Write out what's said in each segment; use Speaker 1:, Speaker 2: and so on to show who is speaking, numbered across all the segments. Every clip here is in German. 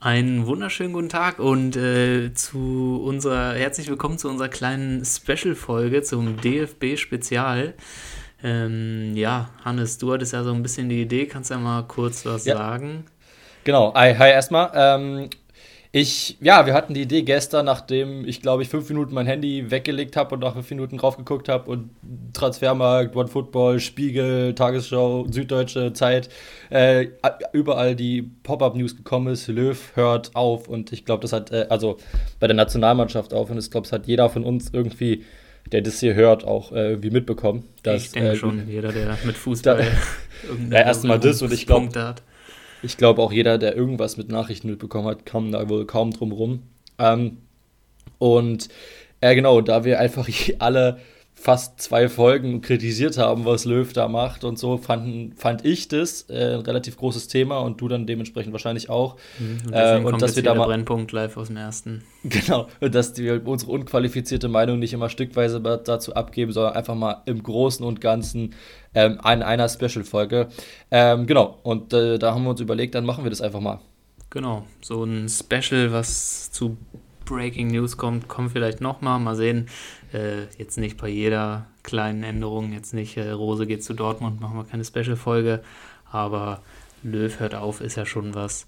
Speaker 1: Einen wunderschönen guten Tag und äh, zu unserer herzlich willkommen zu unserer kleinen Special-Folge zum DFB-Spezial. Ähm, ja, Hannes, du hattest ja so ein bisschen die Idee, kannst ja mal kurz was ja. sagen.
Speaker 2: Genau, hi, hi erstmal. Ähm, ich, ja, wir hatten die Idee gestern, nachdem ich, glaube ich, fünf Minuten mein Handy weggelegt habe und nach fünf Minuten drauf geguckt habe und Transfermarkt, One Football, Spiegel, Tagesschau, Süddeutsche Zeit, äh, überall die Pop-Up-News gekommen ist, Löw hört auf und ich glaube, das hat, äh, also bei der Nationalmannschaft auf und ich glaube, das hat jeder von uns irgendwie der das hier hört, auch äh, irgendwie mitbekommen. Dass,
Speaker 1: ich denke
Speaker 2: äh,
Speaker 1: schon, jeder, der mit Fußball da,
Speaker 2: ja, erstmal das und ich glaube, ich glaube auch jeder, der irgendwas mit Nachrichten mitbekommen hat, kam da wohl kaum drum rum. Ähm, und äh, genau, da wir einfach alle fast zwei Folgen kritisiert haben, was Löw da macht und so, fanden, fand ich das äh, ein relativ großes Thema und du dann dementsprechend wahrscheinlich auch.
Speaker 1: Mhm, und, äh, und dass wir da mal Brennpunkt live aus dem ersten.
Speaker 2: Genau, und dass wir unsere unqualifizierte Meinung nicht immer stückweise dazu abgeben, sondern einfach mal im Großen und Ganzen ähm, in einer Special-Folge. Ähm, genau, und äh, da haben wir uns überlegt, dann machen wir das einfach mal.
Speaker 1: Genau, so ein Special, was zu Breaking News kommt, kommt vielleicht nochmal. Mal sehen. Äh, jetzt nicht bei jeder kleinen Änderung, jetzt nicht äh, Rose geht zu Dortmund, machen wir keine Special-Folge. Aber Löw hört auf, ist ja schon was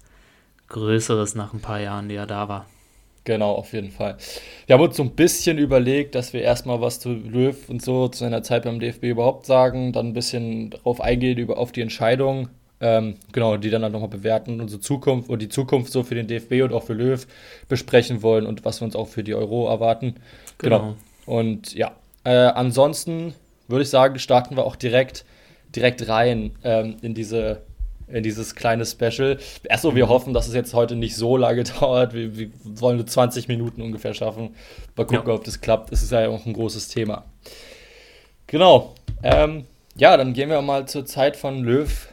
Speaker 1: Größeres nach ein paar Jahren, die er da war.
Speaker 2: Genau, auf jeden Fall. Wir haben uns so ein bisschen überlegt, dass wir erstmal was zu Löw und so zu seiner Zeit beim DFB überhaupt sagen, dann ein bisschen darauf eingehen, über, auf die Entscheidung, ähm, genau, die dann halt nochmal bewerten, unsere Zukunft und die Zukunft so für den DFB und auch für Löw besprechen wollen und was wir uns auch für die Euro erwarten. Genau. genau. Und ja, äh, ansonsten würde ich sagen, starten wir auch direkt, direkt rein ähm, in diese in dieses kleine Special. Erstmal, wir mhm. hoffen, dass es jetzt heute nicht so lange dauert. Wir, wir wollen nur 20 Minuten ungefähr schaffen. Mal gucken, ja. ob das klappt. Es ist ja auch ein großes Thema. Genau. Ähm, ja, dann gehen wir mal zur Zeit von Löw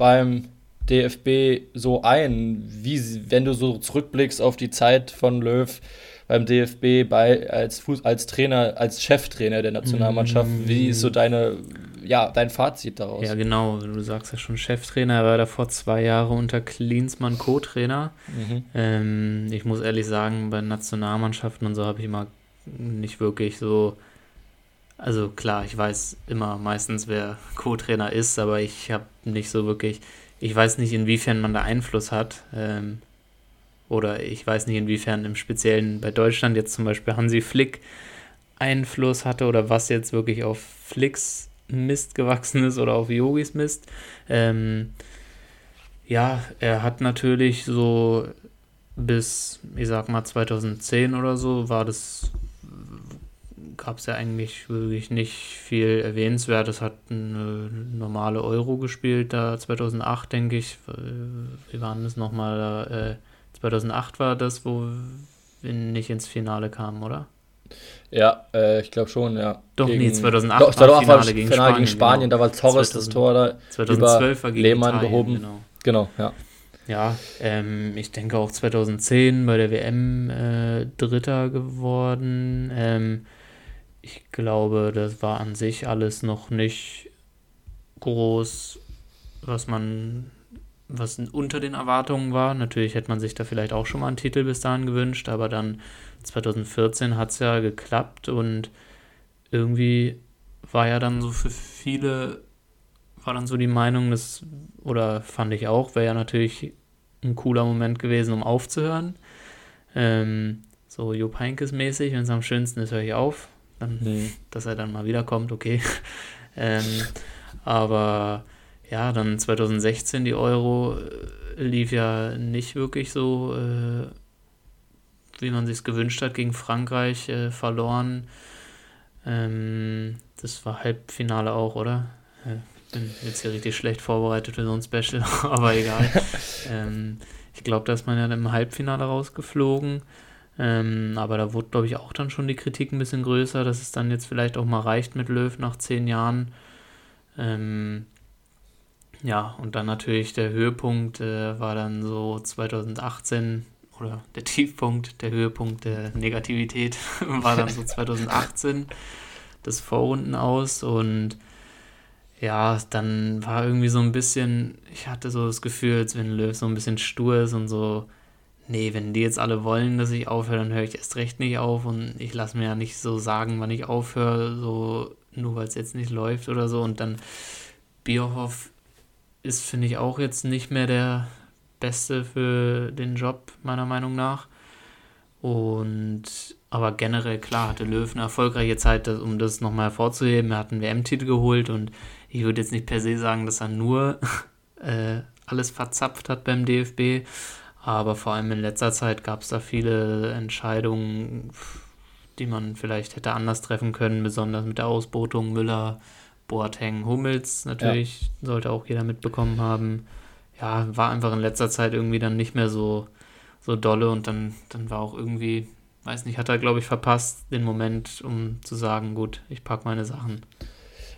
Speaker 2: beim DFB so ein? Wie, wenn du so zurückblickst auf die Zeit von Löw beim DFB bei, als, Fuß, als Trainer, als Cheftrainer der Nationalmannschaft, mm. wie ist so deine, ja, dein Fazit daraus?
Speaker 1: Ja, genau, du sagst ja schon Cheftrainer, er war davor zwei Jahre unter Klinsmann Co-Trainer. Mhm. Ähm, ich muss ehrlich sagen, bei Nationalmannschaften und so habe ich immer nicht wirklich so also klar, ich weiß immer meistens, wer Co-Trainer ist, aber ich habe nicht so wirklich, ich weiß nicht, inwiefern man da Einfluss hat. Ähm, oder ich weiß nicht, inwiefern im Speziellen bei Deutschland jetzt zum Beispiel Hansi Flick Einfluss hatte oder was jetzt wirklich auf Flicks Mist gewachsen ist oder auf Yogis Mist. Ähm, ja, er hat natürlich so bis, ich sag mal, 2010 oder so war das gab es ja eigentlich wirklich nicht viel Erwähnenswertes. Hat eine normale Euro gespielt da 2008, denke ich. Wie waren das nochmal? Äh, 2008 war das, wo wir nicht ins Finale kamen, oder?
Speaker 2: Ja, äh, ich glaube schon, ja.
Speaker 1: Doch, gegen, nee, 2008 doch, war Finale gegen Spanien.
Speaker 2: Gegen Spanien genau. Da war Torres 2000, das Tor da
Speaker 1: 2012 war gegen
Speaker 2: Lehmann Italien, gehoben. Genau. genau, ja.
Speaker 1: Ja, ähm, ich denke auch 2010 bei der WM äh, Dritter geworden. Ähm, ich glaube, das war an sich alles noch nicht groß, was man, was unter den Erwartungen war. Natürlich hätte man sich da vielleicht auch schon mal einen Titel bis dahin gewünscht, aber dann 2014 hat es ja geklappt und irgendwie war ja dann so für viele, war dann so die Meinung, dass, oder fand ich auch, wäre ja natürlich ein cooler Moment gewesen, um aufzuhören. Ähm, so Jupp Heynckes mäßig, wenn es am schönsten ist, höre ich auf dann, mhm. dass er dann mal wiederkommt, okay. ähm, aber ja, dann 2016 die Euro äh, lief ja nicht wirklich so, äh, wie man sich gewünscht hat, gegen Frankreich äh, verloren. Ähm, das war Halbfinale auch, oder? Ich bin jetzt hier richtig schlecht vorbereitet für so ein Special, aber egal. ähm, ich glaube, da ist man ja im Halbfinale rausgeflogen. Ähm, aber da wurde, glaube ich, auch dann schon die Kritik ein bisschen größer, dass es dann jetzt vielleicht auch mal reicht mit Löw nach zehn Jahren. Ähm, ja, und dann natürlich der Höhepunkt äh, war dann so 2018 oder der Tiefpunkt, der Höhepunkt der Negativität war dann so 2018 das Vorrunden aus und ja, dann war irgendwie so ein bisschen, ich hatte so das Gefühl, als wenn Löw so ein bisschen stur ist und so nee, wenn die jetzt alle wollen, dass ich aufhöre, dann höre ich erst recht nicht auf und ich lasse mir ja nicht so sagen, wann ich aufhöre, so nur weil es jetzt nicht läuft oder so. Und dann Bierhoff ist, finde ich, auch jetzt nicht mehr der Beste für den Job, meiner Meinung nach. Und aber generell, klar, hatte Löw eine erfolgreiche Zeit, um das nochmal hervorzuheben. Er hat einen WM-Titel geholt und ich würde jetzt nicht per se sagen, dass er nur äh, alles verzapft hat beim DFB. Aber vor allem in letzter Zeit gab es da viele Entscheidungen, die man vielleicht hätte anders treffen können, besonders mit der Ausbotung Müller, Boateng, Hummels natürlich, ja. sollte auch jeder mitbekommen haben. Ja, war einfach in letzter Zeit irgendwie dann nicht mehr so, so dolle und dann, dann war auch irgendwie, weiß nicht, hat er, glaube ich, verpasst, den Moment, um zu sagen, gut, ich packe meine Sachen.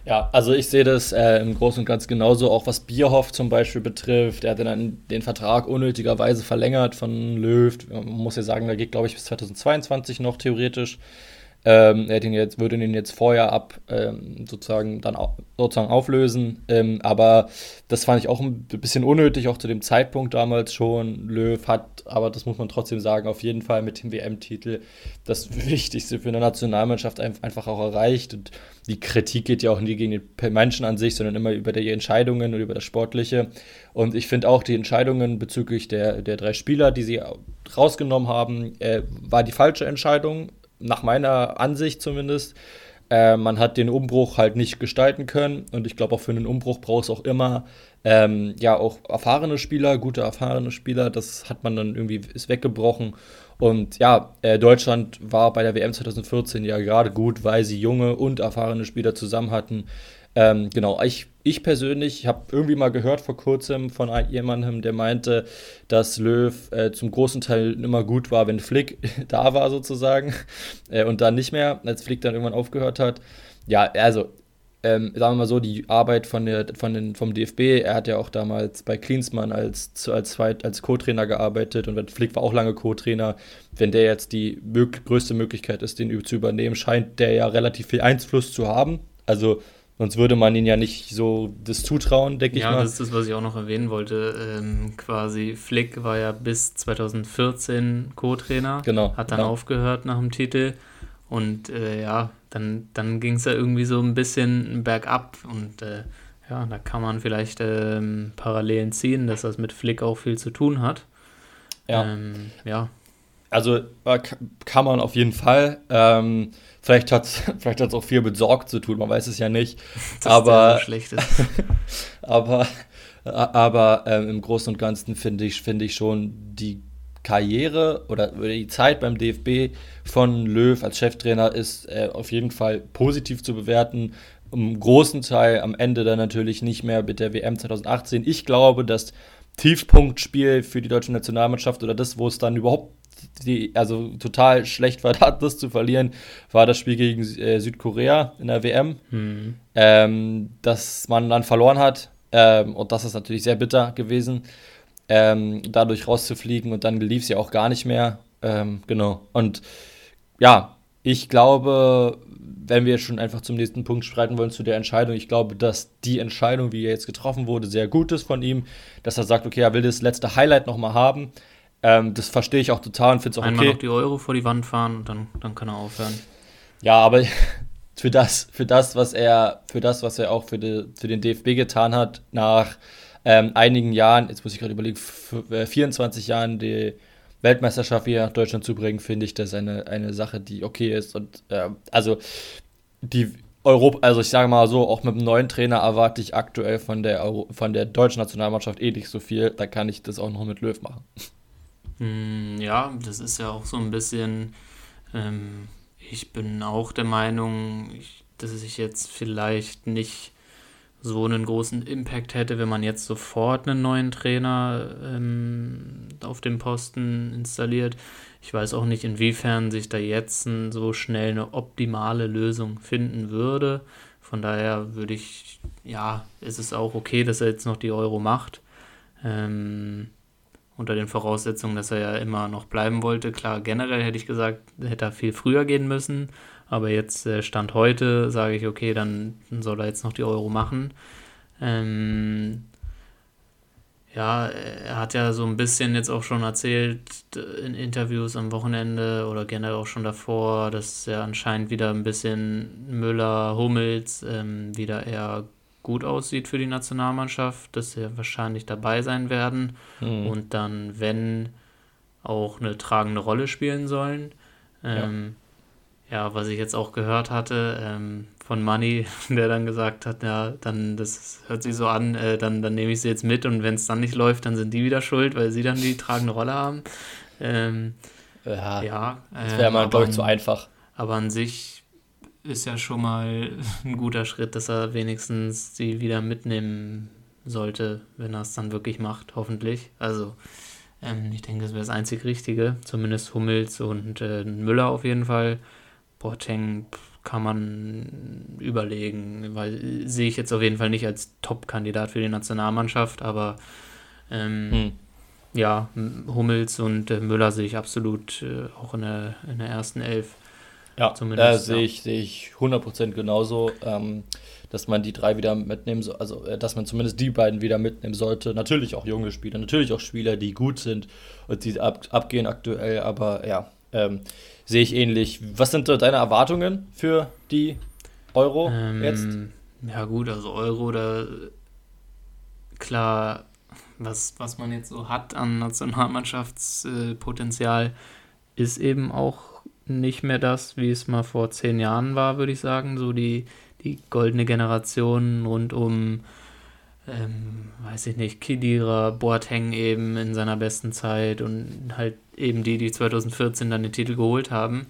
Speaker 2: Ja, also ich sehe das äh, im Großen und Ganzen genauso, auch was Bierhoff zum Beispiel betrifft. Er hat dann den Vertrag unnötigerweise verlängert von Löw. Man muss ja sagen, da geht, glaube ich, bis 2022 noch theoretisch. Ähm, er ihn jetzt, würde ihn jetzt vorher ab ähm, sozusagen dann au sozusagen auflösen. Ähm, aber das fand ich auch ein bisschen unnötig, auch zu dem Zeitpunkt damals schon. Löw hat, aber das muss man trotzdem sagen, auf jeden Fall mit dem WM-Titel das Wichtigste für eine Nationalmannschaft einfach auch erreicht. Und die Kritik geht ja auch nie gegen den Menschen an sich, sondern immer über die Entscheidungen und über das Sportliche. Und ich finde auch die Entscheidungen bezüglich der, der drei Spieler, die sie rausgenommen haben, äh, war die falsche Entscheidung nach meiner Ansicht zumindest. Äh, man hat den Umbruch halt nicht gestalten können und ich glaube auch für einen Umbruch braucht es auch immer ähm, ja auch erfahrene Spieler, gute erfahrene Spieler. Das hat man dann irgendwie ist weggebrochen und ja, äh, Deutschland war bei der WM 2014 ja gerade gut, weil sie junge und erfahrene Spieler zusammen hatten. Ähm, genau, ich, ich persönlich habe irgendwie mal gehört vor kurzem von jemandem, der meinte, dass Löw äh, zum großen Teil immer gut war, wenn Flick da war sozusagen äh, und dann nicht mehr, als Flick dann irgendwann aufgehört hat. Ja, also ähm, sagen wir mal so, die Arbeit von der, von den, vom DFB, er hat ja auch damals bei Klinsmann als, als, als Co-Trainer gearbeitet und Flick war auch lange Co-Trainer. Wenn der jetzt die mög größte Möglichkeit ist, den zu übernehmen, scheint der ja relativ viel Einfluss zu haben. Also Sonst würde man ihn ja nicht so das zutrauen, denke
Speaker 1: ja,
Speaker 2: ich mal.
Speaker 1: Ja, das ist das, was ich auch noch erwähnen wollte. Ähm, quasi Flick war ja bis 2014 Co-Trainer. Genau. Hat dann genau. aufgehört nach dem Titel. Und äh, ja, dann, dann ging es ja irgendwie so ein bisschen bergab. Und äh, ja, da kann man vielleicht ähm, Parallelen ziehen, dass das mit Flick auch viel zu tun hat.
Speaker 2: Ja. Ähm, ja. Also äh, kann man auf jeden Fall. Ähm, Vielleicht hat es vielleicht hat's auch viel mit Sorg zu tun, man weiß es ja nicht. Das aber, so schlecht ist. aber aber ähm, im Großen und Ganzen finde ich, find ich schon die Karriere oder die Zeit beim DFB von Löw als Cheftrainer ist äh, auf jeden Fall positiv zu bewerten. Im großen Teil am Ende dann natürlich nicht mehr mit der WM 2018. Ich glaube, das Tiefpunktspiel für die deutsche Nationalmannschaft oder das, wo es dann überhaupt die, also total schlecht war, das zu verlieren, war das Spiel gegen äh, Südkorea in der WM, mhm. ähm, dass man dann verloren hat. Ähm, und das ist natürlich sehr bitter gewesen, ähm, dadurch rauszufliegen und dann lief es ja auch gar nicht mehr. Ähm, genau. Und ja, ich glaube, wenn wir schon einfach zum nächsten Punkt streiten wollen zu der Entscheidung, ich glaube, dass die Entscheidung, wie er jetzt getroffen wurde, sehr gut ist von ihm, dass er sagt, okay, er will das letzte Highlight nochmal haben ähm, das verstehe ich auch total und finde es auch
Speaker 1: Einmal okay. noch die Euro vor die Wand fahren und dann, dann kann er aufhören.
Speaker 2: Ja, aber für das, für das, was er, für das, was er auch für, die, für den DFB getan hat, nach ähm, einigen Jahren, jetzt muss ich gerade überlegen, 24 äh, Jahren die Weltmeisterschaft wieder nach Deutschland zu bringen, finde ich das eine, eine Sache, die okay ist. Und äh, also die Europa, also ich sage mal so, auch mit dem neuen Trainer erwarte ich aktuell von der, Euro, von der deutschen Nationalmannschaft eh nicht so viel. Da kann ich das auch noch mit Löw machen.
Speaker 1: Hm, ja, das ist ja auch so ein bisschen, ähm, ich bin auch der Meinung, dass ich jetzt vielleicht nicht so einen großen Impact hätte, wenn man jetzt sofort einen neuen Trainer ähm, auf dem Posten installiert. Ich weiß auch nicht, inwiefern sich da jetzt so schnell eine optimale Lösung finden würde. Von daher würde ich, ja, ist es auch okay, dass er jetzt noch die Euro macht. Ähm, unter den Voraussetzungen, dass er ja immer noch bleiben wollte. Klar, generell hätte ich gesagt, hätte er viel früher gehen müssen, aber jetzt äh, Stand heute sage ich, okay, dann soll er jetzt noch die Euro machen. Ähm, ja, er hat ja so ein bisschen jetzt auch schon erzählt in Interviews am Wochenende oder generell auch schon davor, dass er anscheinend wieder ein bisschen Müller, Hummels ähm, wieder eher gut aussieht für die Nationalmannschaft, dass sie wahrscheinlich dabei sein werden mhm. und dann, wenn, auch eine tragende Rolle spielen sollen. Ähm, ja. ja. was ich jetzt auch gehört hatte ähm, von Money, der dann gesagt hat, ja, dann, das hört sich so an, äh, dann, dann nehme ich sie jetzt mit und wenn es dann nicht läuft, dann sind die wieder schuld, weil sie dann die tragende Rolle haben. Ähm, ja, ja, das wäre mal, glaube ich, zu einfach. Aber an sich ist ja schon mal ein guter Schritt, dass er wenigstens sie wieder mitnehmen sollte, wenn er es dann wirklich macht, hoffentlich. Also ähm, ich denke, das wäre das einzig Richtige. Zumindest Hummels und äh, Müller auf jeden Fall. Boateng kann man überlegen, weil sehe ich jetzt auf jeden Fall nicht als Top-Kandidat für die Nationalmannschaft, aber ähm, hm. ja, Hummels und äh, Müller sehe ich absolut äh, auch in der, in der ersten Elf.
Speaker 2: Ja, zumindest. Äh, sehe ich, seh ich 100% genauso, ähm, dass man die drei wieder mitnehmen soll, also äh, dass man zumindest die beiden wieder mitnehmen sollte. Natürlich auch junge Spieler, natürlich auch Spieler, die gut sind und die ab, abgehen aktuell, aber ja, ähm, sehe ich ähnlich. Was sind so deine Erwartungen für die Euro ähm,
Speaker 1: jetzt? Ja, gut, also Euro, da klar, was, was man jetzt so hat an Nationalmannschaftspotenzial, ist eben auch nicht mehr das, wie es mal vor zehn Jahren war, würde ich sagen. So die, die goldene Generation rund um, ähm, weiß ich nicht, Kidira, Boateng eben in seiner besten Zeit und halt eben die, die 2014 dann den Titel geholt haben,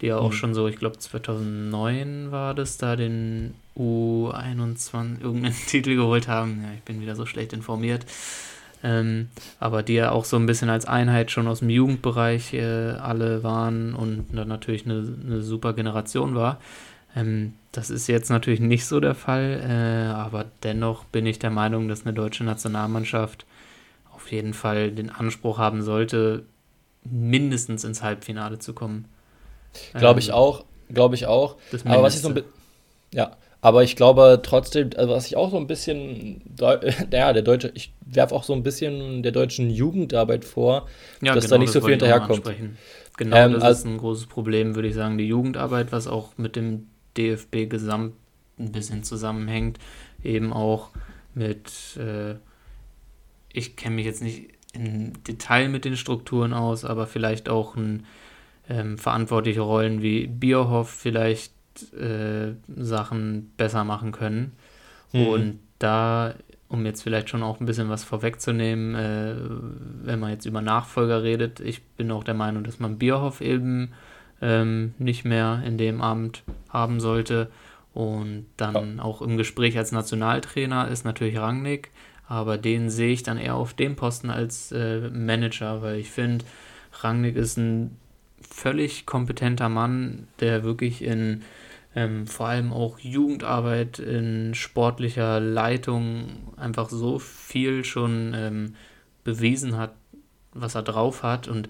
Speaker 1: die ja auch mhm. schon so, ich glaube 2009 war das, da den U21 irgendeinen Titel geholt haben. Ja, ich bin wieder so schlecht informiert. Ähm, aber die ja auch so ein bisschen als Einheit schon aus dem Jugendbereich äh, alle waren und dann natürlich eine, eine super Generation war. Ähm, das ist jetzt natürlich nicht so der Fall, äh, aber dennoch bin ich der Meinung, dass eine deutsche Nationalmannschaft auf jeden Fall den Anspruch haben sollte, mindestens ins Halbfinale zu kommen.
Speaker 2: Glaube ich ähm, auch, glaube ich auch. Aber was ich so ein ja, aber ich glaube trotzdem, also was ich auch so ein bisschen, ja, der deutsche, ich werfe auch so ein bisschen der deutschen Jugendarbeit vor, ja, dass genau, da nicht so viel hinterherkommt.
Speaker 1: Genau, ähm, das also, ist ein großes Problem, würde ich sagen. Die Jugendarbeit, was auch mit dem DFB gesamt ein bisschen zusammenhängt, eben auch mit, äh, ich kenne mich jetzt nicht im Detail mit den Strukturen aus, aber vielleicht auch ein ähm, verantwortliche Rollen wie Bierhoff vielleicht äh, Sachen besser machen können. Mhm. Und da, um jetzt vielleicht schon auch ein bisschen was vorwegzunehmen, äh, wenn man jetzt über Nachfolger redet, ich bin auch der Meinung, dass man Bierhoff eben ähm, nicht mehr in dem Amt haben sollte. Und dann ja. auch im Gespräch als Nationaltrainer ist natürlich Rangnick, aber den sehe ich dann eher auf dem Posten als äh, Manager, weil ich finde, Rangnick ist ein völlig kompetenter Mann, der wirklich in ähm, vor allem auch Jugendarbeit in sportlicher Leitung einfach so viel schon ähm, bewiesen hat, was er drauf hat und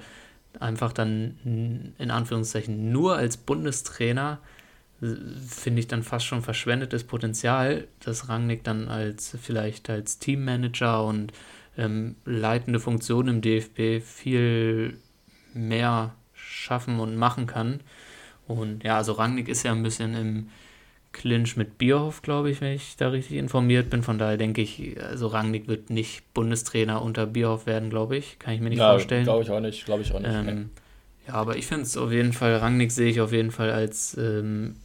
Speaker 1: einfach dann in Anführungszeichen nur als Bundestrainer finde ich dann fast schon verschwendetes Potenzial, dass Rangnick dann als vielleicht als Teammanager und ähm, leitende Funktion im DFB viel mehr schaffen und machen kann. Und ja, also Rangnick ist ja ein bisschen im Clinch mit Bierhoff, glaube ich, wenn ich da richtig informiert bin. Von daher denke ich, also Rangnick wird nicht Bundestrainer unter Bierhoff werden, glaube ich. Kann ich mir nicht ja, vorstellen.
Speaker 2: Glaube ich auch nicht, glaube ich auch nicht. Ähm.
Speaker 1: Ja, aber ich finde es auf jeden Fall, Rangnick sehe ich auf jeden Fall als ähm,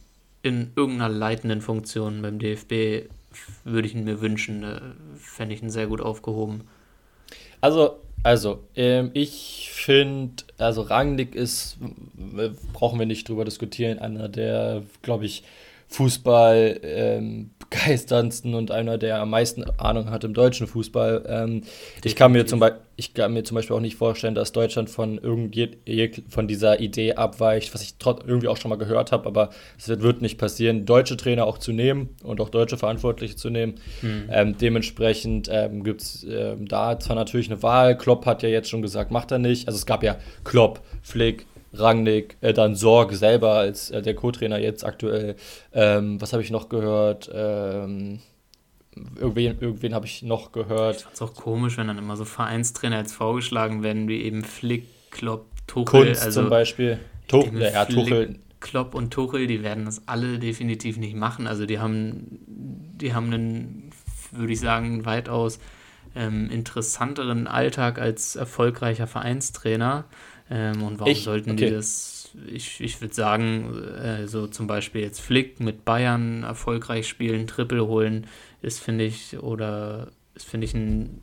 Speaker 1: in irgendeiner leitenden Funktion beim DFB würde ich ihn mir wünschen. Äh, Fände ich ihn sehr gut aufgehoben.
Speaker 2: Also also, ähm, ich finde, also Rangnick ist, brauchen wir nicht drüber diskutieren, einer der, glaube ich, Fußball ähm, begeisterndsten und einer, der am meisten Ahnung hat im deutschen Fußball. Ähm, ich, kann mir zum ich kann mir zum Beispiel auch nicht vorstellen, dass Deutschland von, von dieser Idee abweicht, was ich irgendwie auch schon mal gehört habe, aber es wird, wird, nicht passieren, deutsche Trainer auch zu nehmen und auch deutsche Verantwortliche zu nehmen. Mhm. Ähm, dementsprechend ähm, gibt es ähm, da zwar natürlich eine Wahl, Klopp hat ja jetzt schon gesagt, macht er nicht. Also es gab ja Klopp, Flick, Rangnick, äh, dann Sorg selber als äh, der Co-Trainer jetzt aktuell. Ähm, was habe ich noch gehört? Ähm, irgendwen, irgendwen habe ich noch gehört. Ich
Speaker 1: fand es auch komisch, wenn dann immer so Vereinstrainer als vorgeschlagen werden, wie eben Flick, Klopp, Tuchel. Kunst also,
Speaker 2: zum Beispiel.
Speaker 1: Tuchel, ja, Tuchel. Klopp und Tuchel, die werden das alle definitiv nicht machen. Also die haben, die haben einen, würde ich sagen, weitaus ähm, interessanteren Alltag als erfolgreicher Vereinstrainer. Ähm, und warum ich, sollten okay. die das? Ich, ich würde sagen, äh, so zum Beispiel jetzt Flick mit Bayern erfolgreich spielen, Triple holen, ist, finde ich, oder ist, finde ich, ein,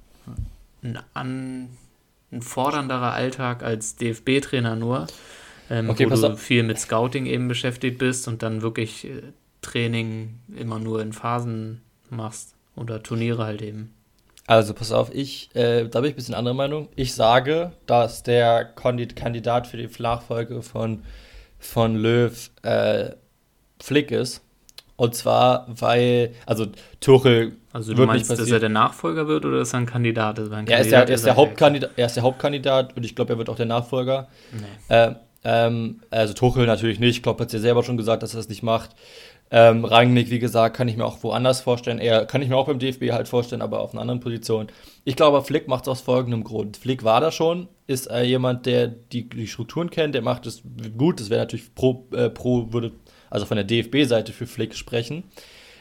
Speaker 1: ein, an, ein fordernderer Alltag als DFB-Trainer nur. Ähm, okay, wo du auf. viel mit Scouting eben beschäftigt bist und dann wirklich äh, Training immer nur in Phasen machst oder Turniere halt eben.
Speaker 2: Also pass auf, ich, äh, da bin ich ein bisschen anderer Meinung. Ich sage, dass der Kandidat für die Nachfolge von, von Löw äh, Flick ist. Und zwar, weil, also Tuchel.
Speaker 1: Also du meinst, dass er der Nachfolger wird oder ist er ein Kandidat?
Speaker 2: Ist ein Kandidat er, ist der, er, ist der Hauptkandidat, er ist der Hauptkandidat und ich glaube, er wird auch der Nachfolger. Nee. Äh, ähm, also Tuchel natürlich nicht. Klopp hat es ja selber schon gesagt, dass er es nicht macht. Ähm, Rangnick, wie gesagt, kann ich mir auch woanders vorstellen. Er kann ich mir auch beim DFB halt vorstellen, aber auf einer anderen Position. Ich glaube, Flick macht es aus folgendem Grund. Flick war da schon, ist äh, jemand, der die, die Strukturen kennt, der macht es gut. Das wäre natürlich pro, äh, pro, würde also von der DFB-Seite für Flick sprechen.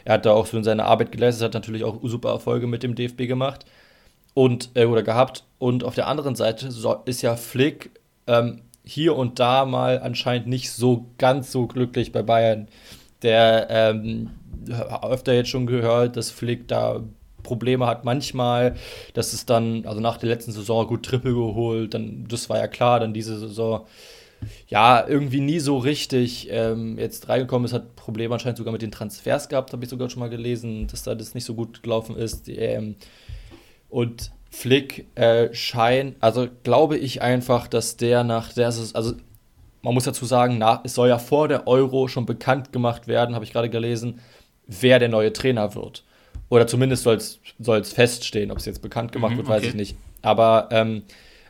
Speaker 2: Er hat da auch so seine Arbeit geleistet, hat natürlich auch super Erfolge mit dem DFB gemacht und äh, oder gehabt. Und auf der anderen Seite so, ist ja Flick ähm, hier und da mal anscheinend nicht so ganz so glücklich bei Bayern. Der ähm, öfter jetzt schon gehört, dass Flick da Probleme hat manchmal, dass es dann, also nach der letzten Saison gut Triple geholt, dann, das war ja klar, dann diese Saison, ja, irgendwie nie so richtig ähm, jetzt reingekommen ist, hat Probleme anscheinend sogar mit den Transfers gehabt, habe ich sogar schon mal gelesen, dass da das nicht so gut gelaufen ist. Ähm, und Flick äh, scheint, also glaube ich einfach, dass der nach der Saison, also man muss dazu sagen, nach, es soll ja vor der Euro schon bekannt gemacht werden, habe ich gerade gelesen, wer der neue Trainer wird. Oder zumindest soll es feststehen, ob es jetzt bekannt gemacht mhm, wird, weiß okay. ich nicht. Aber, ähm,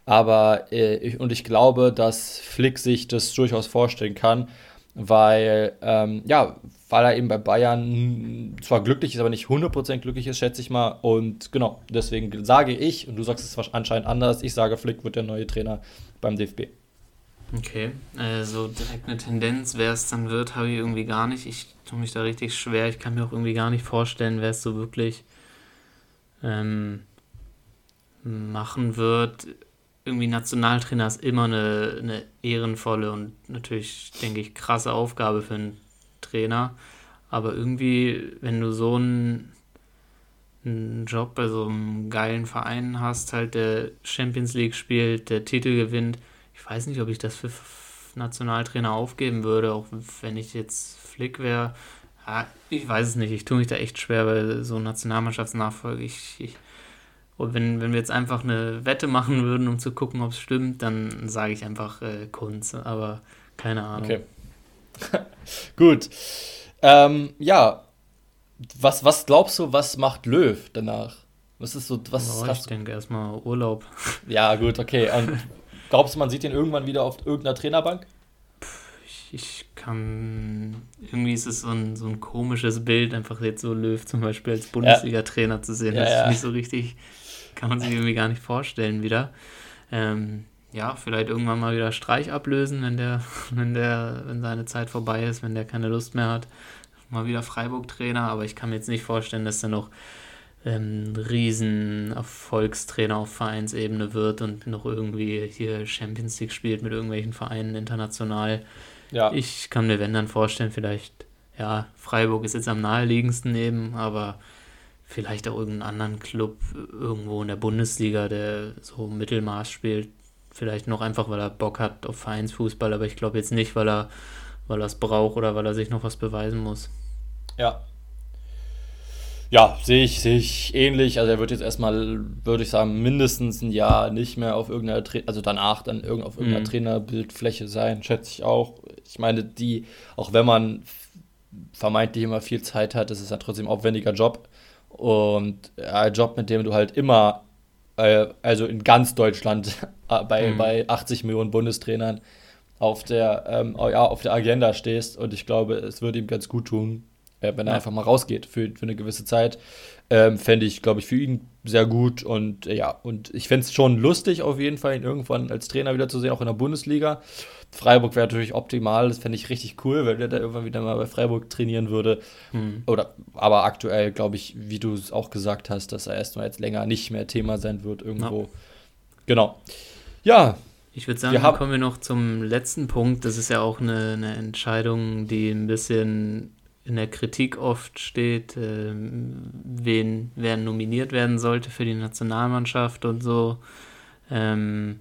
Speaker 2: aber äh, ich, und ich glaube, dass Flick sich das durchaus vorstellen kann, weil, ähm, ja, weil er eben bei Bayern zwar glücklich ist, aber nicht 100% glücklich ist, schätze ich mal. Und genau, deswegen sage ich, und du sagst es anscheinend anders, ich sage, Flick wird der neue Trainer beim DFB.
Speaker 1: Okay, also direkt eine Tendenz, wer es dann wird, habe ich irgendwie gar nicht. Ich tue mich da richtig schwer. Ich kann mir auch irgendwie gar nicht vorstellen, wer es so wirklich ähm, machen wird. Irgendwie Nationaltrainer ist immer eine, eine ehrenvolle und natürlich, denke ich, krasse Aufgabe für einen Trainer. Aber irgendwie, wenn du so einen, einen Job bei so einem geilen Verein hast, halt der Champions League spielt, der Titel gewinnt, ich weiß nicht, ob ich das für Nationaltrainer aufgeben würde, auch wenn ich jetzt Flick wäre. Ja, ich weiß es nicht. Ich tue mich da echt schwer bei so Nationalmannschaftsnachfolge. Ich, ich, und wenn, wenn wir jetzt einfach eine Wette machen würden, um zu gucken, ob es stimmt, dann sage ich einfach äh, Kunz. Aber keine Ahnung. Okay.
Speaker 2: Gut. Ähm, ja. Was, was glaubst du, was macht Löw danach? Was ist so, was
Speaker 1: oh, ich denke erstmal Urlaub.
Speaker 2: Ja, gut, okay. Und Glaubst du, man sieht ihn irgendwann wieder auf irgendeiner Trainerbank?
Speaker 1: Ich, ich kann. Irgendwie ist es so ein, so ein komisches Bild, einfach jetzt so Löw zum Beispiel als Bundesliga-Trainer ja. zu sehen. Das ja, ist nicht so richtig. Kann man sich irgendwie gar nicht vorstellen wieder. Ähm, ja, vielleicht irgendwann mal wieder Streich ablösen, wenn der, wenn der, wenn seine Zeit vorbei ist, wenn der keine Lust mehr hat. Mal wieder Freiburg-Trainer, aber ich kann mir jetzt nicht vorstellen, dass er noch ähm, riesen Erfolgstrainer auf Vereinsebene wird und noch irgendwie hier Champions League spielt mit irgendwelchen Vereinen international. Ja. Ich kann mir, wenn dann vorstellen, vielleicht, ja, Freiburg ist jetzt am naheliegendsten eben, aber vielleicht auch irgendeinen anderen Club irgendwo in der Bundesliga, der so Mittelmaß spielt. Vielleicht noch einfach, weil er Bock hat auf Vereinsfußball, aber ich glaube jetzt nicht, weil er weil er es braucht oder weil er sich noch was beweisen muss.
Speaker 2: Ja, ja, sehe ich, sehe ich ähnlich. Also er wird jetzt erstmal, würde ich sagen, mindestens ein Jahr nicht mehr auf irgendeiner, Tra also danach dann irgend auf irgendeiner mhm. Trainerbildfläche sein, schätze ich auch. Ich meine, die, auch wenn man vermeintlich immer viel Zeit hat, ist es ja trotzdem aufwendiger Job. Und ein Job, mit dem du halt immer, äh, also in ganz Deutschland bei, mhm. bei 80 Millionen Bundestrainern auf der, ähm, ja, auf der Agenda stehst. Und ich glaube, es würde ihm ganz gut tun, äh, wenn er ja. einfach mal rausgeht für, für eine gewisse Zeit. Ähm, Fände ich, glaube ich, für ihn sehr gut. Und äh, ja, und ich fände es schon lustig, auf jeden Fall, ihn irgendwann als Trainer wieder zu sehen, auch in der Bundesliga. Freiburg wäre natürlich optimal, das fände ich richtig cool, wenn der da irgendwann wieder mal bei Freiburg trainieren würde. Mhm. Oder, aber aktuell glaube ich, wie du es auch gesagt hast, dass er erstmal jetzt länger nicht mehr Thema sein wird irgendwo. Ja. Genau. Ja.
Speaker 1: Ich würde sagen, wir kommen wir noch zum letzten Punkt. Das ist ja auch eine, eine Entscheidung, die ein bisschen in der Kritik oft steht, äh, wen, wer nominiert werden sollte für die Nationalmannschaft und so. Ähm,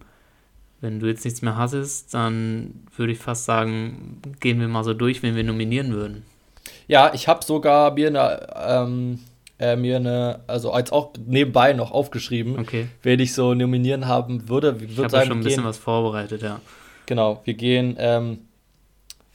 Speaker 1: wenn du jetzt nichts mehr hattest, dann würde ich fast sagen, gehen wir mal so durch, wen wir nominieren würden.
Speaker 2: Ja, ich habe sogar mir eine, ähm, äh, mir eine, also als auch nebenbei noch aufgeschrieben, okay. wen ich so nominieren haben würde.
Speaker 1: Ich habe schon ein bisschen was vorbereitet, ja.
Speaker 2: Genau, wir gehen, ähm,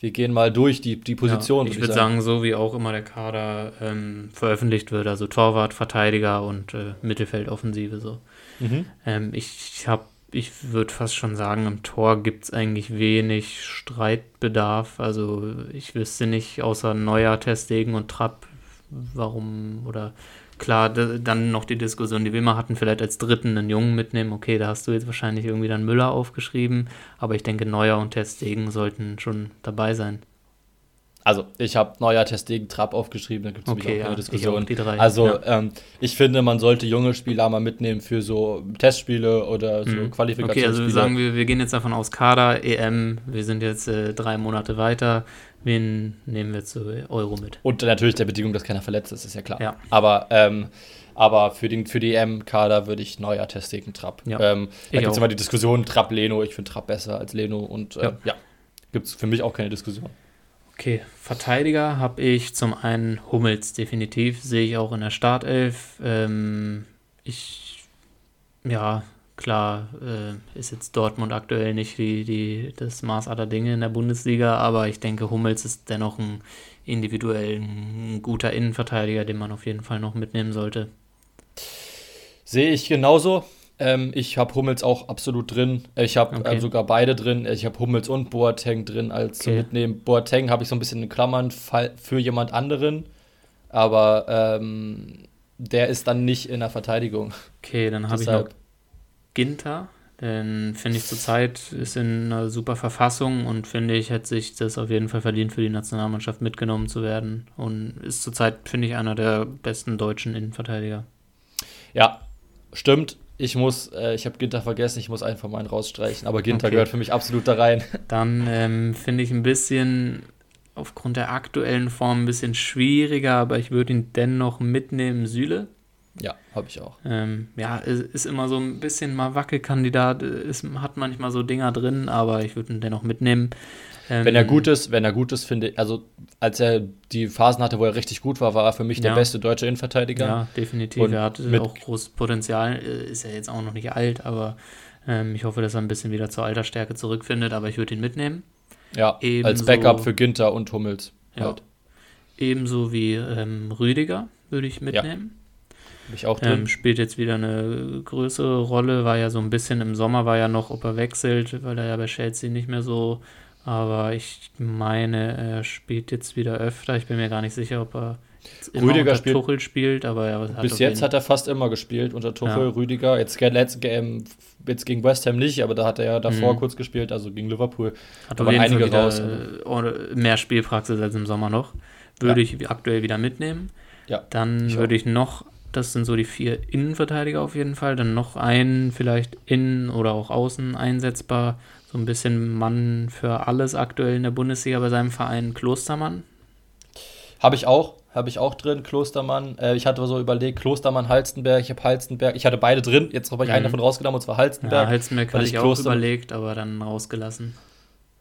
Speaker 2: wir gehen mal durch die, die Position.
Speaker 1: Ja, ich würde sagen. sagen. so wie auch immer der Kader ähm, veröffentlicht wird, also Torwart, Verteidiger und äh, Mittelfeldoffensive so. Mhm. Ähm, ich habe ich würde fast schon sagen, im Tor gibt es eigentlich wenig Streitbedarf. Also ich wüsste nicht, außer Neuer, Testegen und Trapp, warum oder klar, dann noch die Diskussion, die wir mal hatten, vielleicht als dritten einen Jungen mitnehmen. Okay, da hast du jetzt wahrscheinlich irgendwie dann Müller aufgeschrieben, aber ich denke, Neuer und Testegen sollten schon dabei sein.
Speaker 2: Also, ich habe neuer Testegen Trapp aufgeschrieben, da gibt es okay, auch keine ja, Diskussion.
Speaker 1: Ich drei,
Speaker 2: also, ja. ähm, ich finde, man sollte junge Spieler mal mitnehmen für so Testspiele oder so mhm. Qualifikationsspiele. Okay, also
Speaker 1: wir sagen, wir, wir gehen jetzt davon aus, Kader, EM, wir sind jetzt äh, drei Monate weiter. Wen nehmen wir zu Euro mit?
Speaker 2: Und natürlich der Bedingung, dass keiner verletzt ist, ist ja klar. Ja. Aber, ähm, aber für, den, für die EM-Kader würde ich neuer Testegen Trapp. Ja. Ähm, da gibt es immer die Diskussion Trapp-Leno. Ich finde Trapp besser als Leno und äh, ja, ja gibt es für mich auch keine Diskussion.
Speaker 1: Okay, Verteidiger habe ich zum einen Hummels definitiv, sehe ich auch in der Startelf. Ähm, ich, ja, klar, äh, ist jetzt Dortmund aktuell nicht die, die, das Maß aller Dinge in der Bundesliga, aber ich denke, Hummels ist dennoch ein individuell ein guter Innenverteidiger, den man auf jeden Fall noch mitnehmen sollte.
Speaker 2: Sehe ich genauso. Ähm, ich habe Hummels auch absolut drin. Ich habe okay. äh, sogar beide drin. Ich habe Hummels und Boateng drin als okay. zu mitnehmen. Boateng habe ich so ein bisschen in Klammern für jemand anderen, aber ähm, der ist dann nicht in der Verteidigung.
Speaker 1: Okay, dann habe ich noch Ginter. Den finde ich zurzeit ist in einer super Verfassung und finde ich, hätte sich das auf jeden Fall verdient, für die Nationalmannschaft mitgenommen zu werden. Und ist zurzeit, finde ich, einer der besten deutschen Innenverteidiger.
Speaker 2: Ja, stimmt ich muss, äh, ich habe Ginter vergessen, ich muss einen von meinen rausstreichen, aber Ginter okay. gehört für mich absolut da rein.
Speaker 1: Dann ähm, finde ich ein bisschen aufgrund der aktuellen Form ein bisschen schwieriger, aber ich würde ihn dennoch mitnehmen, Süle.
Speaker 2: Ja, habe ich auch.
Speaker 1: Ähm, ja, ist, immer so ein bisschen mal Wackelkandidat, ist, hat manchmal so Dinger drin, aber ich würde ihn dennoch mitnehmen.
Speaker 2: Ähm, wenn er gut ist, wenn er gut ist, finde ich, also als er die Phasen hatte, wo er richtig gut war, war er für mich ja. der beste deutsche Innenverteidiger. Ja,
Speaker 1: definitiv. Und er hat auch großes Potenzial, äh, ist ja jetzt auch noch nicht alt, aber ähm, ich hoffe, dass er ein bisschen wieder zur Altersstärke zurückfindet, aber ich würde ihn mitnehmen.
Speaker 2: Ja, Ebenso, als Backup für Ginter und Hummels.
Speaker 1: Ja. Halt. Ebenso wie ähm, Rüdiger würde ich mitnehmen. Ja.
Speaker 2: Ich auch drin.
Speaker 1: Ähm, spielt jetzt wieder eine größere Rolle, war ja so ein bisschen im Sommer, war ja noch, ob er wechselt, weil er ja bei Chelsea nicht mehr so aber ich meine, er spielt jetzt wieder öfter. Ich bin mir gar nicht sicher, ob er
Speaker 2: immer Rüdiger
Speaker 1: unter Tuchel spielt, aber er
Speaker 2: hat Bis jetzt hat er fast immer gespielt unter Tuchel, ja. Rüdiger. Jetzt, letzt, jetzt gegen West Ham nicht, aber da hat er ja davor mhm. kurz gespielt, also gegen Liverpool.
Speaker 1: Hat waren einige wieder raus. Mehr Spielpraxis als im Sommer noch. Würde ja. ich aktuell wieder mitnehmen. Ja, Dann würde ich noch, das sind so die vier Innenverteidiger auf jeden Fall, dann noch einen vielleicht innen oder auch außen einsetzbar so ein bisschen Mann für alles aktuell in der Bundesliga bei seinem Verein Klostermann.
Speaker 2: Habe ich auch, habe ich auch drin, Klostermann. Äh, ich hatte so überlegt, Klostermann, Halstenberg, ich habe Halstenberg, ich hatte beide drin, jetzt habe ich mhm. einen davon rausgenommen, und zwar Halstenberg.
Speaker 1: Ja, Halstenberg hatte ich, ich auch überlegt, aber dann rausgelassen.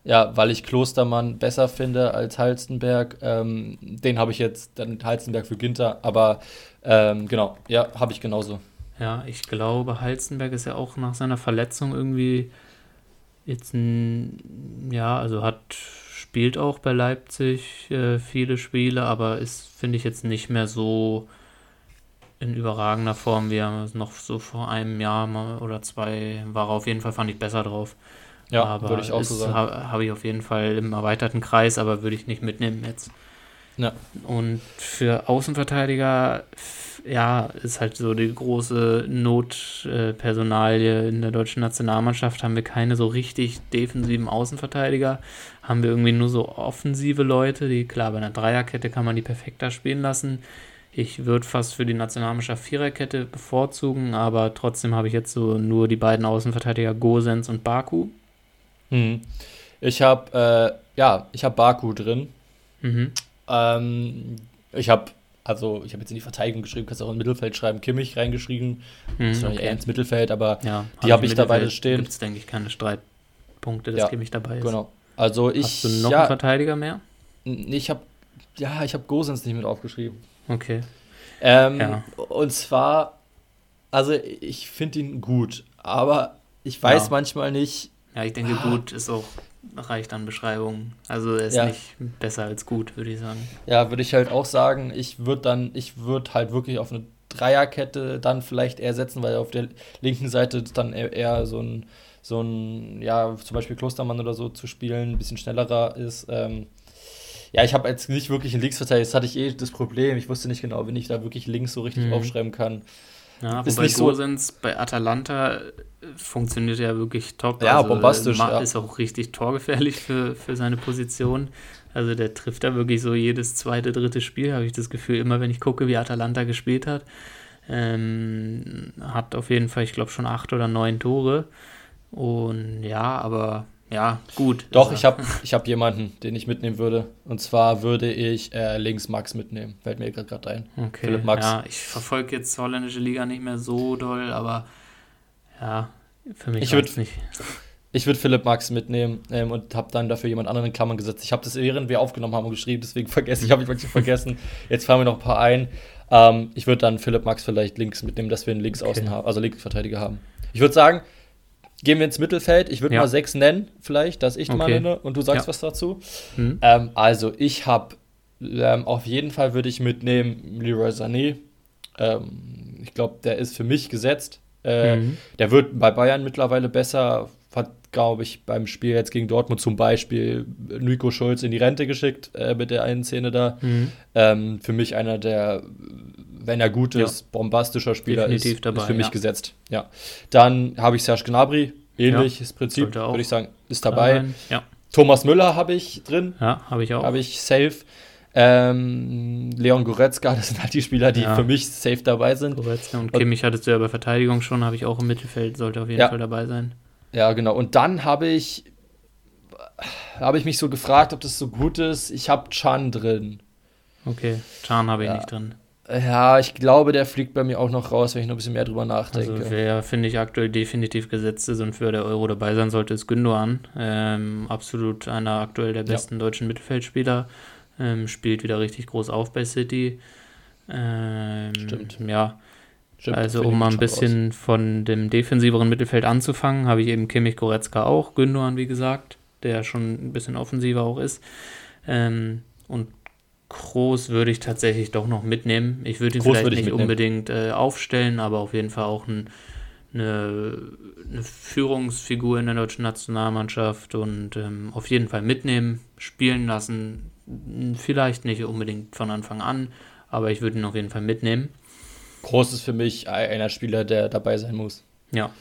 Speaker 2: Ja, weil ich Klostermann besser finde als Halstenberg. Ähm, den habe ich jetzt, dann Halstenberg für Ginter, aber ähm, genau, ja, habe ich genauso.
Speaker 1: Ja, ich glaube, Halstenberg ist ja auch nach seiner Verletzung irgendwie jetzt ein, ja, also hat, spielt auch bei Leipzig äh, viele Spiele, aber ist, finde ich, jetzt nicht mehr so in überragender Form, wie er noch so vor einem Jahr mal oder zwei war. Auf jeden Fall fand ich besser drauf. Ja, würde ich auch so sagen. Habe hab ich auf jeden Fall im erweiterten Kreis, aber würde ich nicht mitnehmen jetzt. Ja. Und für Außenverteidiger, ja, ist halt so die große Notpersonalie in der deutschen Nationalmannschaft. Haben wir keine so richtig defensiven Außenverteidiger. Haben wir irgendwie nur so offensive Leute, die, klar, bei einer Dreierkette kann man die perfekter spielen lassen. Ich würde fast für die Nationalmannschaft Viererkette bevorzugen, aber trotzdem habe ich jetzt so nur die beiden Außenverteidiger Gosens und Baku.
Speaker 2: Hm. Ich habe, äh, ja, ich habe Baku drin. Mhm. Ähm, ich habe, also ich habe jetzt in die Verteidigung geschrieben, kannst auch im Mittelfeld schreiben, Kimmich reingeschrieben. Mhm, das ist okay. eher ins Mittelfeld, aber ja, die habe ich dabei stehen.
Speaker 1: Gibt es, denke ich, keine Streitpunkte, dass ja, Kimmich dabei ist. Genau.
Speaker 2: Also ich.
Speaker 1: Hast du noch ja, einen Verteidiger mehr?
Speaker 2: Ich habe, ja, ich habe Gosens nicht mit aufgeschrieben.
Speaker 1: Okay.
Speaker 2: Ähm, ja. Und zwar, also ich finde ihn gut, aber ich weiß manchmal nicht.
Speaker 1: Ja, ich denke, ah, gut ist auch reicht an Beschreibungen. Also er ist ja. nicht besser als gut, würde ich sagen.
Speaker 2: Ja, würde ich halt auch sagen. Ich würde dann, ich würde halt wirklich auf eine Dreierkette dann vielleicht eher setzen, weil auf der linken Seite dann eher, eher so ein, so ein, ja, zum Beispiel Klostermann oder so zu spielen, ein bisschen schnellerer ist. Ähm, ja, ich habe jetzt nicht wirklich einen Linksverteidiger, das hatte ich eh das Problem. Ich wusste nicht genau, wenn ich da wirklich links so richtig mhm. aufschreiben kann.
Speaker 1: Ja, ist wobei nicht Gosens so bei Atalanta äh, funktioniert ja wirklich top.
Speaker 2: Ja, also, bombastisch.
Speaker 1: Ja. Ist auch richtig torgefährlich für, für seine Position. Also der trifft da wirklich so jedes zweite, dritte Spiel, habe ich das Gefühl, immer wenn ich gucke, wie Atalanta gespielt hat. Ähm, hat auf jeden Fall, ich glaube, schon acht oder neun Tore. Und ja, aber ja, gut.
Speaker 2: Doch, also. ich habe ich hab jemanden, den ich mitnehmen würde. Und zwar würde ich äh, links Max mitnehmen. Fällt mir gerade ein.
Speaker 1: Okay. Philipp Max. Ja, ich verfolge jetzt die holländische Liga nicht mehr so doll, aber ja, für mich
Speaker 2: ich würd, nicht. Ich würde Philipp Max mitnehmen ähm, und habe dann dafür jemand anderen in Klammern gesetzt. Ich habe das, während wir aufgenommen haben, geschrieben, deswegen vergessen ich, habe ich manche vergessen. Jetzt fahren wir noch ein paar ein. Ähm, ich würde dann Philipp Max vielleicht links mitnehmen, dass wir einen Linksaußen okay. haben, also Linksverteidiger haben. Ich würde sagen, Gehen wir ins Mittelfeld. Ich würde ja. mal sechs nennen, vielleicht, dass ich okay. mal nenne und du sagst ja. was dazu. Mhm. Ähm, also, ich habe ähm, auf jeden Fall würde ich mitnehmen Leroy Sané. Ähm, ich glaube, der ist für mich gesetzt. Äh, mhm. Der wird bei Bayern mittlerweile besser. Hat, glaube ich, beim Spiel jetzt gegen Dortmund zum Beispiel Nico Schulz in die Rente geschickt äh, mit der einen Szene da. Mhm. Ähm, für mich einer der wenn er gut ist, ja. bombastischer Spieler Definitiv ist, dabei, ist für mich ja. gesetzt. Ja. Dann habe ich Serge Gnabry, ähnliches ja, Prinzip, würde ich sagen, ist dabei.
Speaker 1: Ja.
Speaker 2: Thomas Müller habe ich drin.
Speaker 1: Ja, habe ich auch.
Speaker 2: Habe ich safe. Ähm, Leon Goretzka, das sind halt die Spieler, die ja. für mich safe dabei sind.
Speaker 1: Goretzka und Kimmich hattest du ja bei Verteidigung schon, habe ich auch im Mittelfeld, sollte auf jeden ja. Fall dabei sein.
Speaker 2: Ja, genau. Und dann habe ich, habe ich mich so gefragt, ob das so gut ist. Ich habe Chan drin.
Speaker 1: Okay, Chan habe ich ja. nicht drin.
Speaker 2: Ja, ich glaube, der fliegt bei mir auch noch raus, wenn ich noch ein bisschen mehr drüber nachdenke.
Speaker 1: Also wer, finde ich, aktuell definitiv gesetzt ist und für der Euro dabei sein sollte, ist Gündogan. Ähm, absolut einer aktuell der besten ja. deutschen Mittelfeldspieler. Ähm, spielt wieder richtig groß auf bei City. Ähm,
Speaker 2: Stimmt.
Speaker 1: Ja. Stimmt, also um mal ein bisschen aus. von dem defensiveren Mittelfeld anzufangen, habe ich eben Kimmich Goretzka auch, Gündogan wie gesagt, der schon ein bisschen offensiver auch ist. Ähm, und Groß würde ich tatsächlich doch noch mitnehmen. Ich würde ihn Groß vielleicht nicht mitnehmen. unbedingt äh, aufstellen, aber auf jeden Fall auch ein, eine, eine, Führungsfigur in der deutschen Nationalmannschaft und ähm, auf jeden Fall mitnehmen, spielen lassen. Vielleicht nicht unbedingt von Anfang an, aber ich würde ihn auf jeden Fall mitnehmen.
Speaker 2: Groß ist für mich einer Spieler, der dabei sein muss.
Speaker 1: Ja,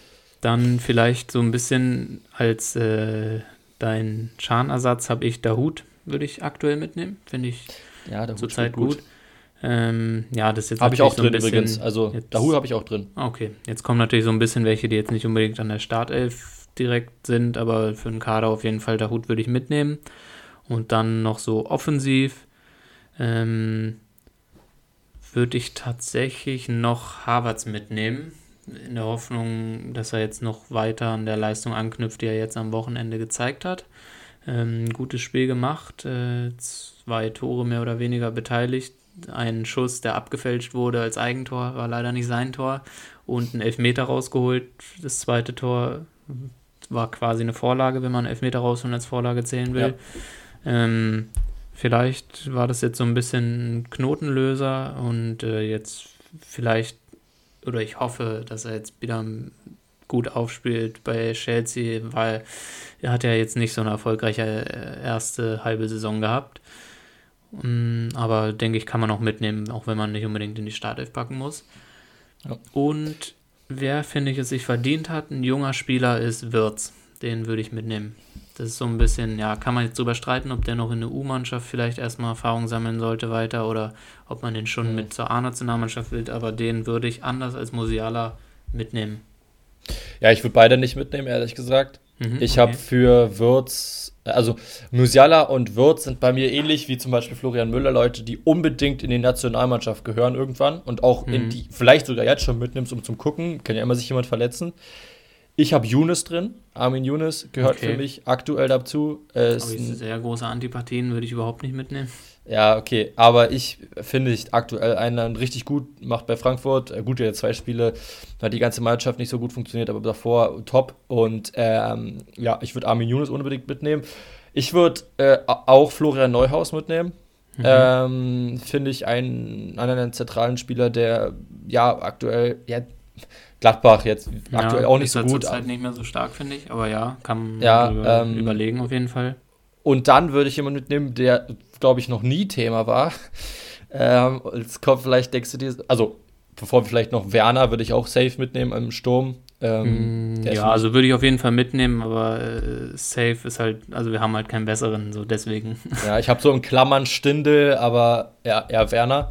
Speaker 1: dann vielleicht so ein bisschen als äh, dein Schanersatz habe ich Dahut, würde ich aktuell mitnehmen. Finde ich
Speaker 2: ja,
Speaker 1: der zurzeit gut. gut. Ähm, ja, das ist jetzt
Speaker 2: Habe ich auch so drin bisschen, übrigens. Also jetzt, Dahu habe ich auch drin.
Speaker 1: Okay, jetzt kommen natürlich so ein bisschen welche, die jetzt nicht unbedingt an der Startelf direkt sind, aber für den Kader auf jeden Fall Dahut würde ich mitnehmen. Und dann noch so offensiv ähm, würde ich tatsächlich noch Harvards mitnehmen. In der Hoffnung, dass er jetzt noch weiter an der Leistung anknüpft, die er jetzt am Wochenende gezeigt hat. Ähm, gutes Spiel gemacht. Äh, zwei Tore mehr oder weniger beteiligt. Ein Schuss, der abgefälscht wurde als Eigentor, war leider nicht sein Tor. Und ein Elfmeter rausgeholt. Das zweite Tor war quasi eine Vorlage, wenn man Elfmeter rausholen als Vorlage zählen will. Ja. Ähm, vielleicht war das jetzt so ein bisschen ein Knotenlöser und äh, jetzt vielleicht, oder ich hoffe, dass er jetzt wieder gut aufspielt bei Chelsea, weil er hat ja jetzt nicht so eine erfolgreiche äh, erste halbe Saison gehabt. Mm, aber denke ich, kann man auch mitnehmen, auch wenn man nicht unbedingt in die Startelf packen muss. Ja. Und wer, finde ich, es sich verdient hat, ein junger Spieler ist Wirtz. Den würde ich mitnehmen. Das ist so ein bisschen, ja, kann man jetzt drüber streiten, ob der noch in der U-Mannschaft vielleicht erstmal Erfahrung sammeln sollte weiter oder ob man den schon mhm. mit zur A-Nationalmannschaft will, aber den würde ich anders als Musiala mitnehmen.
Speaker 2: Ja, ich würde beide nicht mitnehmen, ehrlich gesagt. Mhm, ich okay. habe für Würz, also Musiala und Würz sind bei mir ähnlich wie zum Beispiel Florian Müller, Leute, die unbedingt in die Nationalmannschaft gehören irgendwann und auch mhm. in die, vielleicht sogar jetzt schon mitnimmst, um zum Gucken, kann ja immer sich jemand verletzen. Ich habe Younes drin. Armin Younes gehört okay. für mich aktuell dazu.
Speaker 1: Äh, ist sehr große Antipathien würde ich überhaupt nicht mitnehmen.
Speaker 2: Ja, okay. Aber ich finde ich aktuell einen richtig gut, macht bei Frankfurt, äh, gut, ja, zwei Spiele, hat die ganze Mannschaft nicht so gut funktioniert, aber davor top. Und ähm, ja, ich würde Armin Younes unbedingt mitnehmen. Ich würde äh, auch Florian Neuhaus mitnehmen. Mhm. Ähm, finde ich einen, einen zentralen Spieler, der ja aktuell, ja, Gladbach jetzt ja, aktuell auch nicht so gut.
Speaker 1: Ist halt nicht mehr so stark, finde ich, aber ja, kann man ja, über, ähm, überlegen auf jeden Fall.
Speaker 2: Und dann würde ich jemanden mitnehmen, der, glaube ich, noch nie Thema war. Ähm, jetzt kommt vielleicht, denkst du dir, also bevor wir vielleicht noch Werner, würde ich auch safe mitnehmen im Sturm.
Speaker 1: Ähm, mm, ja, also würde ich auf jeden Fall mitnehmen, aber äh, safe ist halt, also wir haben halt keinen besseren, so deswegen.
Speaker 2: Ja, ich habe so in Klammern Stindel, aber ja, eher Werner.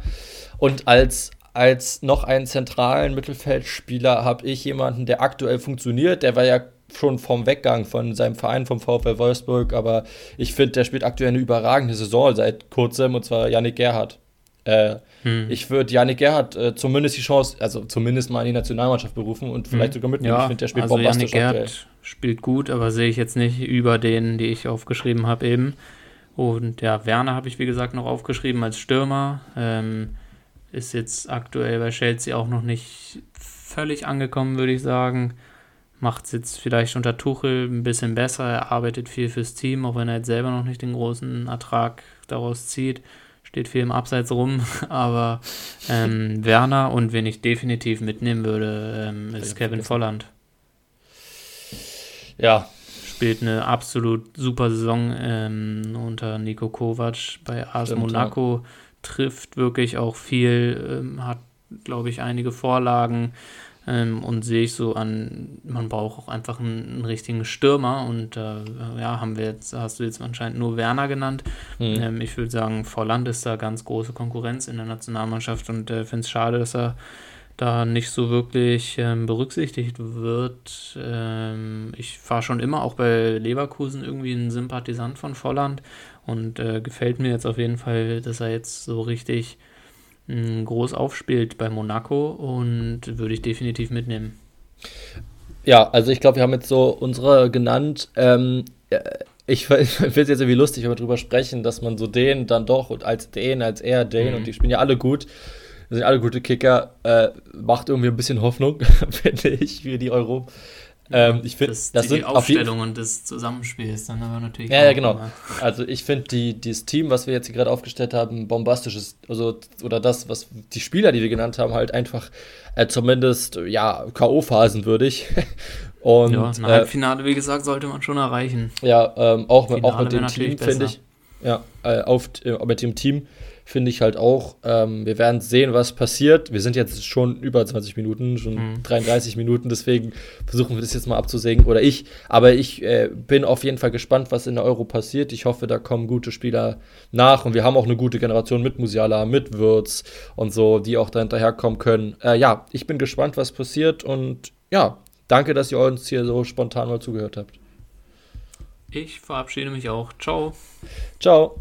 Speaker 2: Und als als noch einen zentralen Mittelfeldspieler habe ich jemanden, der aktuell funktioniert. Der war ja schon vom Weggang von seinem Verein, vom VfL Wolfsburg, aber ich finde, der spielt aktuell eine überragende Saison seit kurzem, und zwar Yannick Gerhardt. Äh, hm. Ich würde Yannick Gerhardt äh, zumindest die Chance, also zumindest mal in die Nationalmannschaft berufen und vielleicht hm. sogar mitnehmen.
Speaker 1: Ja, ich finde, der spielt also bombastisch. Yannick Gerhardt spielt gut, aber sehe ich jetzt nicht über den, die ich aufgeschrieben habe eben. Und ja, Werner habe ich wie gesagt noch aufgeschrieben als Stürmer. Ähm, ist jetzt aktuell bei Chelsea auch noch nicht völlig angekommen, würde ich sagen. Macht es jetzt vielleicht unter Tuchel ein bisschen besser. Er arbeitet viel fürs Team, auch wenn er jetzt selber noch nicht den großen Ertrag daraus zieht. Steht viel im Abseits rum. Aber ähm, Werner und wen ich definitiv mitnehmen würde, ähm, ist Kevin Volland.
Speaker 2: Ja.
Speaker 1: Spielt eine absolut super Saison ähm, unter Nico Kovac bei AS Monaco. Ja trifft wirklich auch viel, ähm, hat, glaube ich, einige Vorlagen ähm, und sehe ich so an, man braucht auch einfach einen, einen richtigen Stürmer und äh, ja, haben wir jetzt, hast du jetzt anscheinend nur Werner genannt. Mhm. Ähm, ich würde sagen, Volland ist da ganz große Konkurrenz in der Nationalmannschaft und äh, finde es schade, dass er da nicht so wirklich ähm, berücksichtigt wird. Ähm, ich war schon immer auch bei Leverkusen irgendwie ein Sympathisant von Volland und äh, gefällt mir jetzt auf jeden Fall, dass er jetzt so richtig groß aufspielt bei Monaco und würde ich definitiv mitnehmen.
Speaker 2: Ja, also ich glaube, wir haben jetzt so unsere genannt. Ähm, ich, finde es jetzt irgendwie lustig, wenn wir darüber sprechen, dass man so den dann doch als den, als er, den mhm. und die spielen ja alle gut das sind alle gute Kicker. Äh, macht irgendwie ein bisschen Hoffnung, finde ich, für die Euro.
Speaker 1: Ähm, ich finde, das, das die, sind die Aufstellung und das Zusammenspiel ist dann aber natürlich.
Speaker 2: Ja, ja, genau. Immer. Also ich finde das Team, was wir jetzt hier gerade aufgestellt haben, bombastisches, also oder das, was die Spieler, die wir genannt haben, halt einfach äh, zumindest ja K.O.-Phasen würdig.
Speaker 1: Und, ja, ein Halbfinale, äh, wie gesagt, sollte man schon erreichen.
Speaker 2: Ja, ähm, auch, mit, auch mit dem Team, finde ich. Ja, äh, auf, äh, mit dem Team finde ich halt auch. Ähm, wir werden sehen, was passiert. Wir sind jetzt schon über 20 Minuten, schon mhm. 33 Minuten, deswegen versuchen wir das jetzt mal abzusägen oder ich. Aber ich äh, bin auf jeden Fall gespannt, was in der Euro passiert. Ich hoffe, da kommen gute Spieler nach und wir haben auch eine gute Generation mit Musiala, mit Würz und so, die auch da hinterherkommen können. Äh, ja, ich bin gespannt, was passiert und ja, danke, dass ihr uns hier so spontan mal zugehört habt.
Speaker 1: Ich verabschiede mich auch. Ciao.
Speaker 2: Ciao.